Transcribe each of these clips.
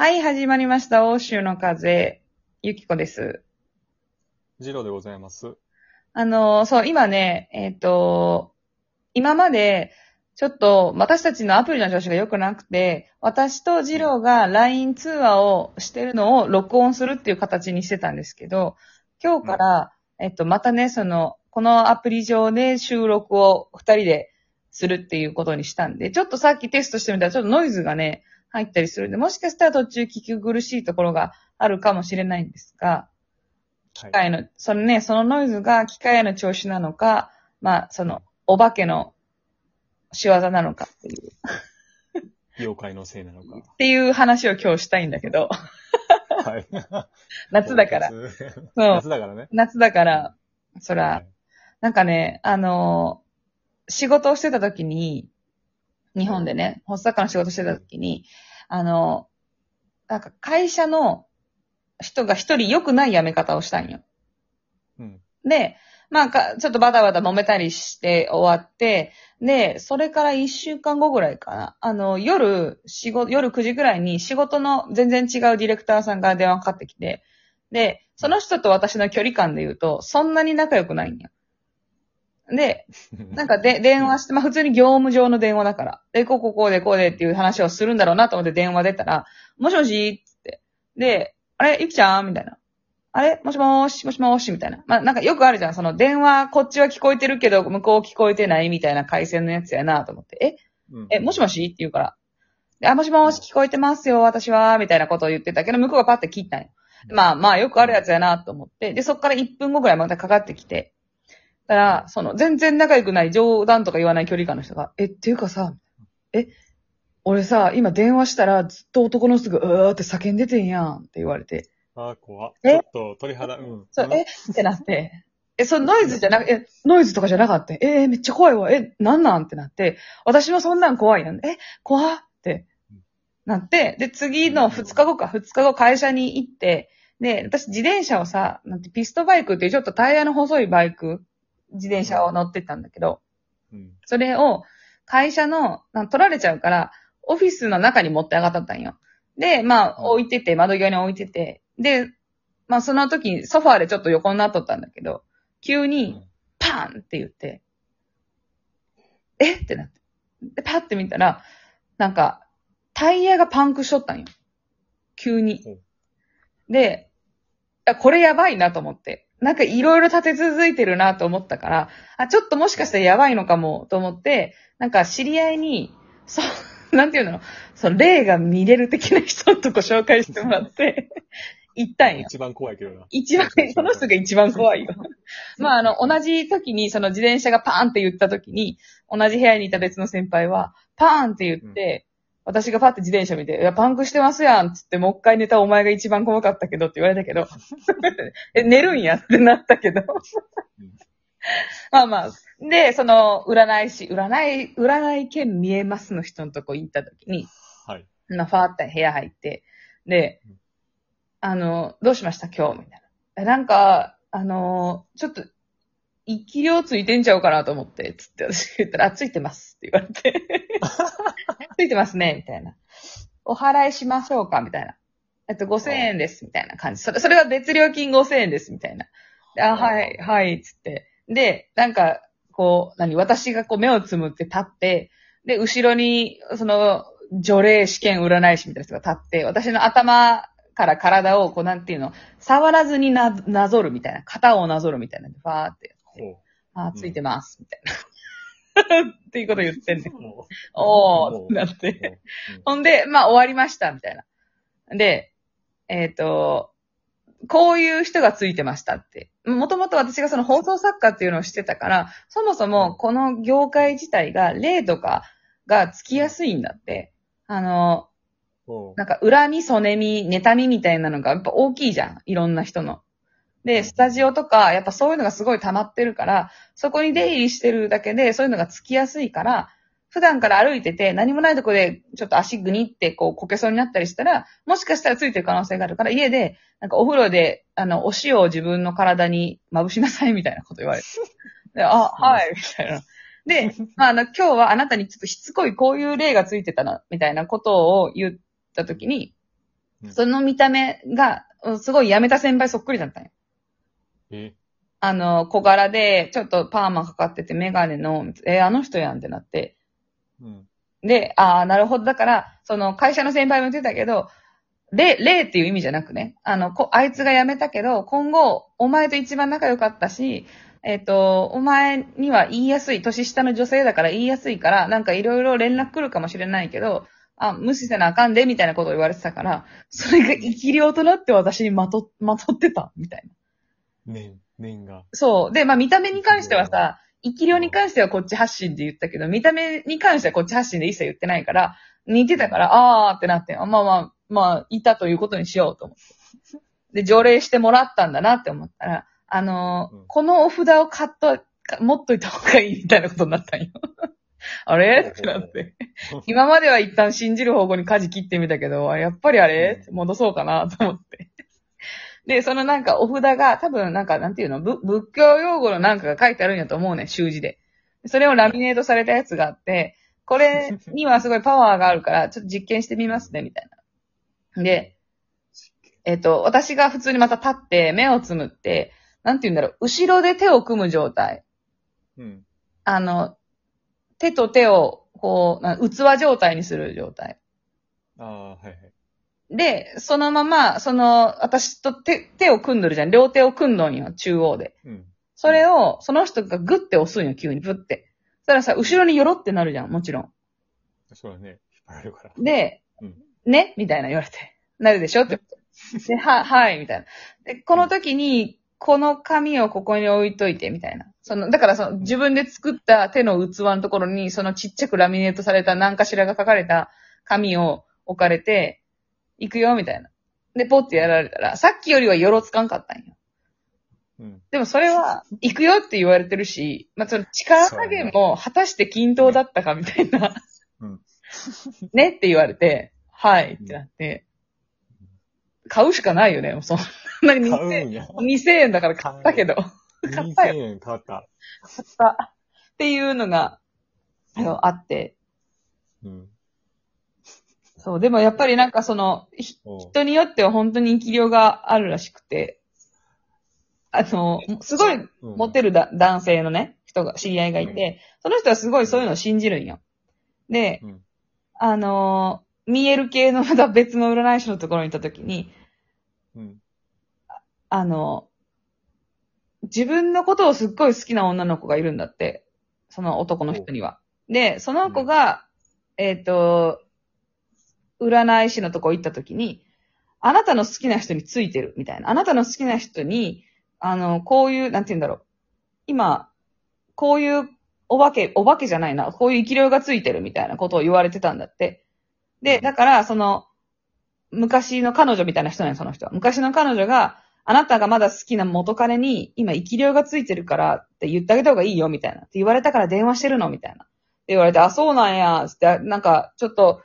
はい、始まりました。欧州の風、ゆきこです。ジローでございます。あの、そう、今ね、えっ、と、今まで、ちょっと私たちのアプリの調子が良くなくて、私とジローが LINE 通話をしてるのを録音するっていう形にしてたんですけど、今日から、えっと、またね、その、このアプリ上で収録を二人でするっていうことにしたんで、ちょっとさっきテストしてみたらちょっとノイズがね、入ったりするんで、もしかしたら途中聞き苦しいところがあるかもしれないんですが、はい機械の、そのね、そのノイズが機械の調子なのか、まあ、その、お化けの仕業なのかっていう、妖怪のせいなのか。っていう話を今日したいんだけど、はい。夏だから。夏だからね。夏だから、そら、はいなんかね、あのー仕事をしてた時に、日本でね、ホストサッカーの仕事してた時に、あのーなんか会社の人が一人良くない辞め方をしたんよ。うん。で、まあか、ちょっとバタバタ揉めたりして終わって、で、それから一週間後ぐらいかな。あの、夜、仕事、夜9時ぐらいに仕事の全然違うディレクターさんから電話かかってきて、で、その人と私の距離感で言うと、そんなに仲良くないんや。で、なんかで、電話して、まあ普通に業務上の電話だから。で、こうこうこうでこうでっていう話をするんだろうなと思って電話出たら、もしもしつって。で、あれゆきちゃんみたいな。あれもしもーし、もしもーしみたいな。まあなんかよくあるじゃん。その電話、こっちは聞こえてるけど、向こう聞こえてないみたいな回線のやつやなと思って。うんえ、え、もしもしって言うから。であ、もしもーし聞こえてますよ、私は、みたいなことを言ってたけど、向こうがパッて切ったんよ。まあまあよくあるやつやなと思って。で、そっから1分後ぐらいまたかかってきて。だから、その、全然仲良くない冗談とか言わない距離感の人が、え、っていうかさ、え、俺さ、今電話したらずっと男の人が、うーって叫んでてんやんって言われて、あー、怖ちょっと鳥肌、うん。そう、え？ってなって、え、そのノイズじゃなく、え、ノイズとかじゃなかった？えーめっちゃ怖いわ。え、なんなんってなって、私もそんなん怖いやん。え、怖ってなって、で、次の2日後か、2日後会社に行って、で、私自転車をさ、なんてピストバイクっていうちょっとタイヤの細いバイク、自転車を乗ってったんだけど、うん。それを会社の、取られちゃうから、オフィスの中に持って上がったったんよ。で、まあ、うん置いてて、窓際に置いてて、で、まあ、その時にソファーでちょっと横になっとったんだけど、急に、パーンって言って、えっ？てなって。で、パッて見たら、なんか、タイヤがパンクしとったんよ。急にうん。で、あこれやばいなと思って。なんかいろいろ立て続いてるなと思ったから、あ、ちょっともしかしたらやばいのかもと思って、なんか知り合いに、そう、なんていうの？その霊が見れる的な人のとこ紹介してもらって、行ったんよ。一番怖いけどな。一番、その人が一番怖いよ。まあ、あの、同じ時に、その自転車がパーンって言った時に、同じ部屋にいた別の先輩は、パーンって言って、私がパッて自転車見て、いや、パンクしてますやんつって、もう一回寝たお前が一番怖かったけどって言われたけど、え、寝るんやってなったけどうん。まあまあ。で、その、占い師、占い、占い兼見えますの人のとこ行った時に、はい。まあ、ファーって部屋入って、でうん、あの、どうしました？今日？みたいな。え、なんか、あの、ちょっと、生き量ついてんちゃうかなと思って、つって私言ったら、あ、ついてますって言われて。ついてますね、みたいな。お払いしましょうかみたいな。えっと、5000円です、みたいな感じ。それ、それは別料金5000円です、みたいな。あ、はい、はい、つって。で、なんか、こう、何、私がこう目をつむって立って、で、後ろに、その、除霊試験占い師みたいな人が立って、私の頭から体を、こう、なんていうの、触らずにな、なぞるみたいな、型をなぞるみたいな、ファーって。ほあ、ついてます、みたいな。っていうこと言ってんね おー、なって。うんほんで、まあ終わりました、みたいな。で、えっ、と、こういう人がついてましたって。もともと私がその放送作家っていうのをしてたから、そもそもこの業界自体が霊とかがつきやすいんだって。あの、なんか恨み、そねみ、妬みみたいなのがやっぱ大きいじゃん。いろんな人の。で、スタジオとか、やっぱそういうのがすごい溜まってるから、そこに出入りしてるだけで、そういうのがつきやすいから、普段から歩いてて、何もないとこで、ちょっと足ぐにって、こう、こけそうになったりしたら、もしかしたらついてる可能性があるから、家で、なんかお風呂で、あの、お塩を自分の体にまぶしなさい、みたいなこと言われて。であ、はい、みたいな。で、まあ、あの、今日はあなたにちょっとしつこいこういう例がついてたな、みたいなことを言ったときに、うんその見た目が、うんすごい辞めた先輩そっくりだったんよ。えあの、小柄で、ちょっとパーマかかってて、メガネの、え、あの人やんってなって。うん。で、ああ、なるほど。だから、その会社の先輩も言ってたけど、例、例っていう意味じゃなくね、あの、こあいつが辞めたけど、今後、お前と一番仲良かったし、えっ、と、お前には言いやすい、年下の女性だから言いやすいから、なんかいろいろ連絡来るかもしれないけど、あ、無視せなあかんで、みたいなことを言われてたから、それが生き量となって私にまと、まとってた、みたいな。念、念が。そう。で、まあ見た目に関してはさ、生き量に関してはこっち発信で言ったけど、見た目に関してはこっち発信で一切言ってないから、似てたから、あーってなって、あまあまあ、まあ、いたということにしようと思って。で、条例してもらったんだなって思ったら、あのーうんこのお札を買っと、か持っといた方がいいみたいなことになったんよ。あれ？ってなって。今までは一旦信じる方向に舵切ってみたけど、あやっぱりあれ？うん戻そうかなと思って。で、そのなんかお札が多分なんかなんていうのぶ仏教用語のなんかが書いてあるんやと思うねん、習字で。それをラミネートされたやつがあって、これにはすごいパワーがあるから、ちょっと実験してみますね、みたいな。で、えっ、と、私が普通にまた立って、目をつむって、なんて言うんだろう、後ろで手を組む状態。うん。あの、手と手を、こう、な器状態にする状態。ああ、はいはい。で、そのまま、その、私と手、手を組んどるじゃん。両手を組んどんよ、中央で。うん。それを、その人がグッて押すんよ、急に、グッて。そしたらさ、後ろによろってなるじゃん、もちろん。そうだね。引っ張られるから。で、うんね？みたいな言われて。なるでしょ？って。で、は、はい、みたいな。で、この時に、この紙をここに置いといて、みたいな。その、だからその、自分で作った手の器のところに、そのちっちゃくラミネートされた何かしらが書かれた紙を置かれて、行くよ、みたいな。で、ポッてやられたら、さっきよりはよろつかんかったんよ。うん。でもそれは、行くよって言われてるし、まあ、その力加減も果たして均等だったかみたいな。うん ねって言われて、はいってなって、買うしかないよね、もうそんなに買うん2000や。2000円だから買ったけど、買ったよ2000円買った。買った。っていうのが、あって、うん。そう、でもやっぱりなんかその、人によっては本当に生き量があるらしくて、あの、すごいうん。モテるだ男性のね、人が、知り合いがいて、その人はすごいそういうのを信じるんよ。で、うん。あのー見える系のまた別の占い師のところに行った時に、うん。あの自分のことをすっごい好きな女の子がいるんだって、その男の人には。で、その子が、えっ、と、占い師のとこ行った時に、あなたの好きな人についてるみたいな。あなたの好きな人に、あの、こういう、なんて言うんだろう。今、こういうお化け、お化けじゃないな。こういう生き量がついてるみたいなことを言われてたんだって。で、だから、その、昔の彼女みたいな人なその人は。昔の彼女が、あなたがまだ好きな元彼に、今生き量がついてるからって言ってあげた方がいいよ、みたいな。って言われたから電話してるの、みたいな。って言われて、あ、そうなんや、つって、なんか、ちょっと、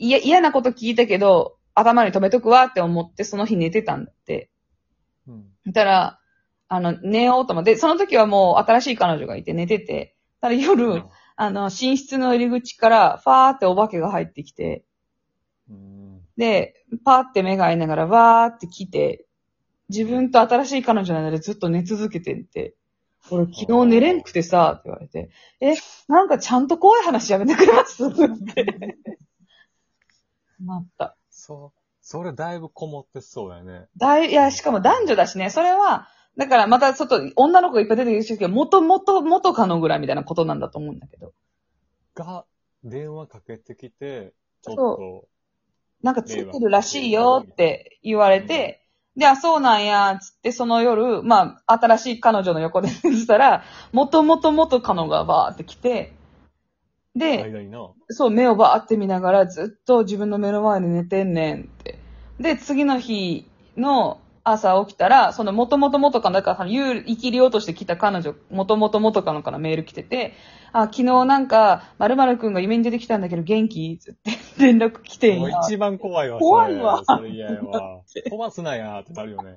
いや、嫌なこと聞いたけど、頭に留めとくわって思って、その日寝てたんだって。うん。たら、あの、寝ようと思って、その時はもう新しい彼女がいて寝てて、ただ夜、あの、寝室の入り口から、ファーってお化けが入ってきて、うん。で、パーって目が合いながら、わーって来て、自分と新しい彼女なのでずっと寝続けてって、俺昨日寝れんくてさ、って言われて、え、なんかちゃんと怖い話やめてくれます？って。なった。そう。それだいぶこもってそうやね。だい、いや、しかも男女だしね、それは、だからまたちょっと女の子がいっぱい出てきてるけど、もともと元カノぐらいみたいなことなんだと思うんだけど。が、電話かけてきて、ちょっそと、なんかついてるらしいよって言われて、で、あ、そうなんや、つってその夜、まあ、新しい彼女の横で寝てたら、もともと元カノがバーって来て、で、間にな。そう、目をバーって見ながらずっと自分の目の前で寝てんねんって。で、次の日の朝起きたら、その元々元カノ、だからその言う生きりようとして来た彼女、元々元カノからメール来てて、あ、昨日なんか、〇〇くんが夢に出てきたんだけど元気？つって 連絡来てんや。もう一番怖いわ、怖いわそれ。それ嫌やわ。飛ばすなやってなるよね。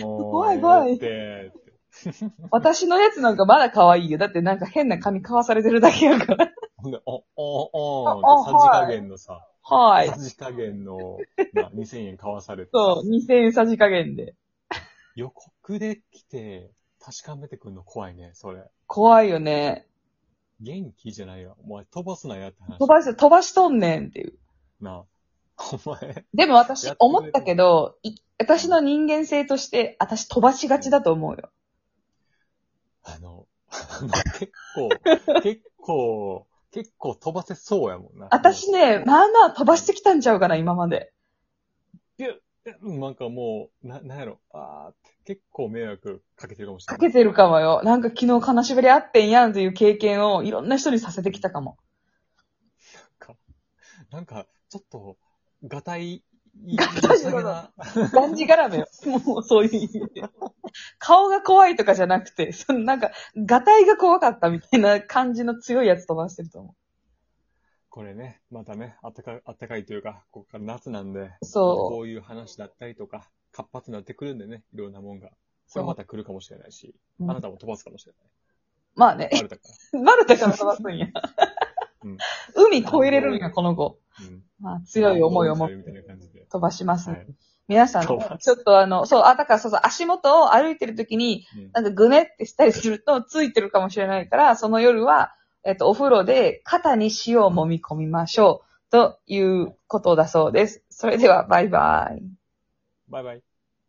もう。怖い怖いって。私のやつなんかまだ可愛いよ。だってなんか変な髪買わされてるだけやから。ほんで、お、お、お、あさじ加減のさ、はい。さじ加減の、まあ、2000円買わされて。そう、2000円さじ加減で。予告で来て、確かめてくんの怖いね、それ。怖いよね。元気じゃないよ。お前飛ばすなやって話。飛ばし、飛ばしとんねんっていう。なあ。お前、でも私思ったけど、い私の人間性として、私飛ばしがちだと思うよ。あの結構、結構、結構飛ばせそうやもんな。私ね、まあまあ飛ばしてきたんちゃうかな、今まで。うんなんかもう、な、なんやろ、あーって結構迷惑かけてるかもしれかない。けてるかもよ。なんか昨日金縛りあってんやんという経験をいろんな人にさせてきたかも。なんか、ちょっと、ガタイ、ガタイ良さげながんじがらめよ。もうそういう意味で。顔が怖いとかじゃなくて、そのなんか、ガタイが怖かったみたいな感じの強いやつ飛ばしてると思これね、またね、あったか、あったかいというか、ここから夏なんで、う。そこういう話だったりとか、活発になってくるんでね、いろんなもんが。そうれまた来るかもしれないし、うんあなたも飛ばすかもしれまあね、ない。バレたかマルタから飛ばすんや。うん海越えれるんや、この子。まあ、強い思いを持って。飛ばします、はい皆さん、ちょっとあの、そう、あ、だからそうそう、足元を歩いてる時に、うんなんかぐねってしたりすると、ついてるかもしれないから、その夜は、えっと、お風呂で肩に塩を揉み込みましょう。ということだそうです。それでは、バイバイ。バイバイ。